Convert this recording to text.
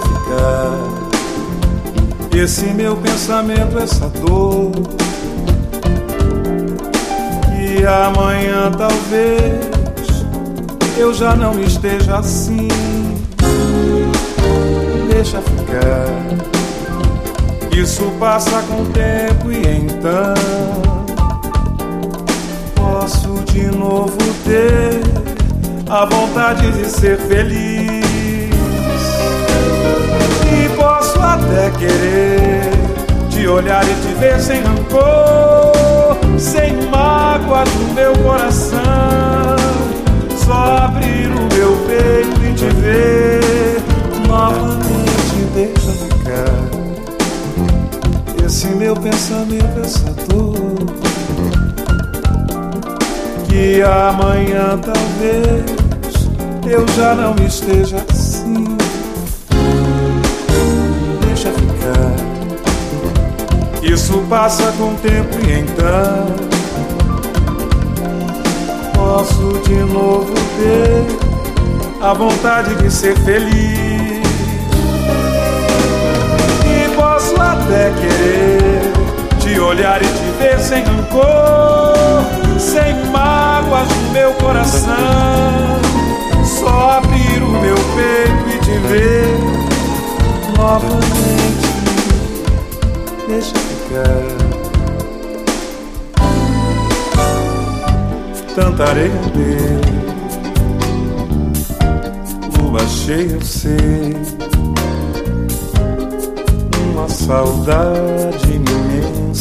ficar. Esse meu pensamento, essa dor. E amanhã talvez eu já não esteja assim. Deixa ficar. Isso passa com o tempo e então posso de novo ter a vontade de ser feliz. Olhar e te ver sem rancor, sem mágoas no meu coração. Só abrir o meu peito e te ver novamente. Deixa ficar esse meu pensamento, essa dor. Que amanhã talvez eu já não esteja assim. Isso passa com o tempo e então posso de novo ter a vontade de ser feliz. E posso até querer te olhar e te ver sem rancor, sem mágoas no meu coração só abrir o meu peito e te ver novamente. Deixa ficar. Tanta areia dele, lua cheia, eu sei. Uma saudade me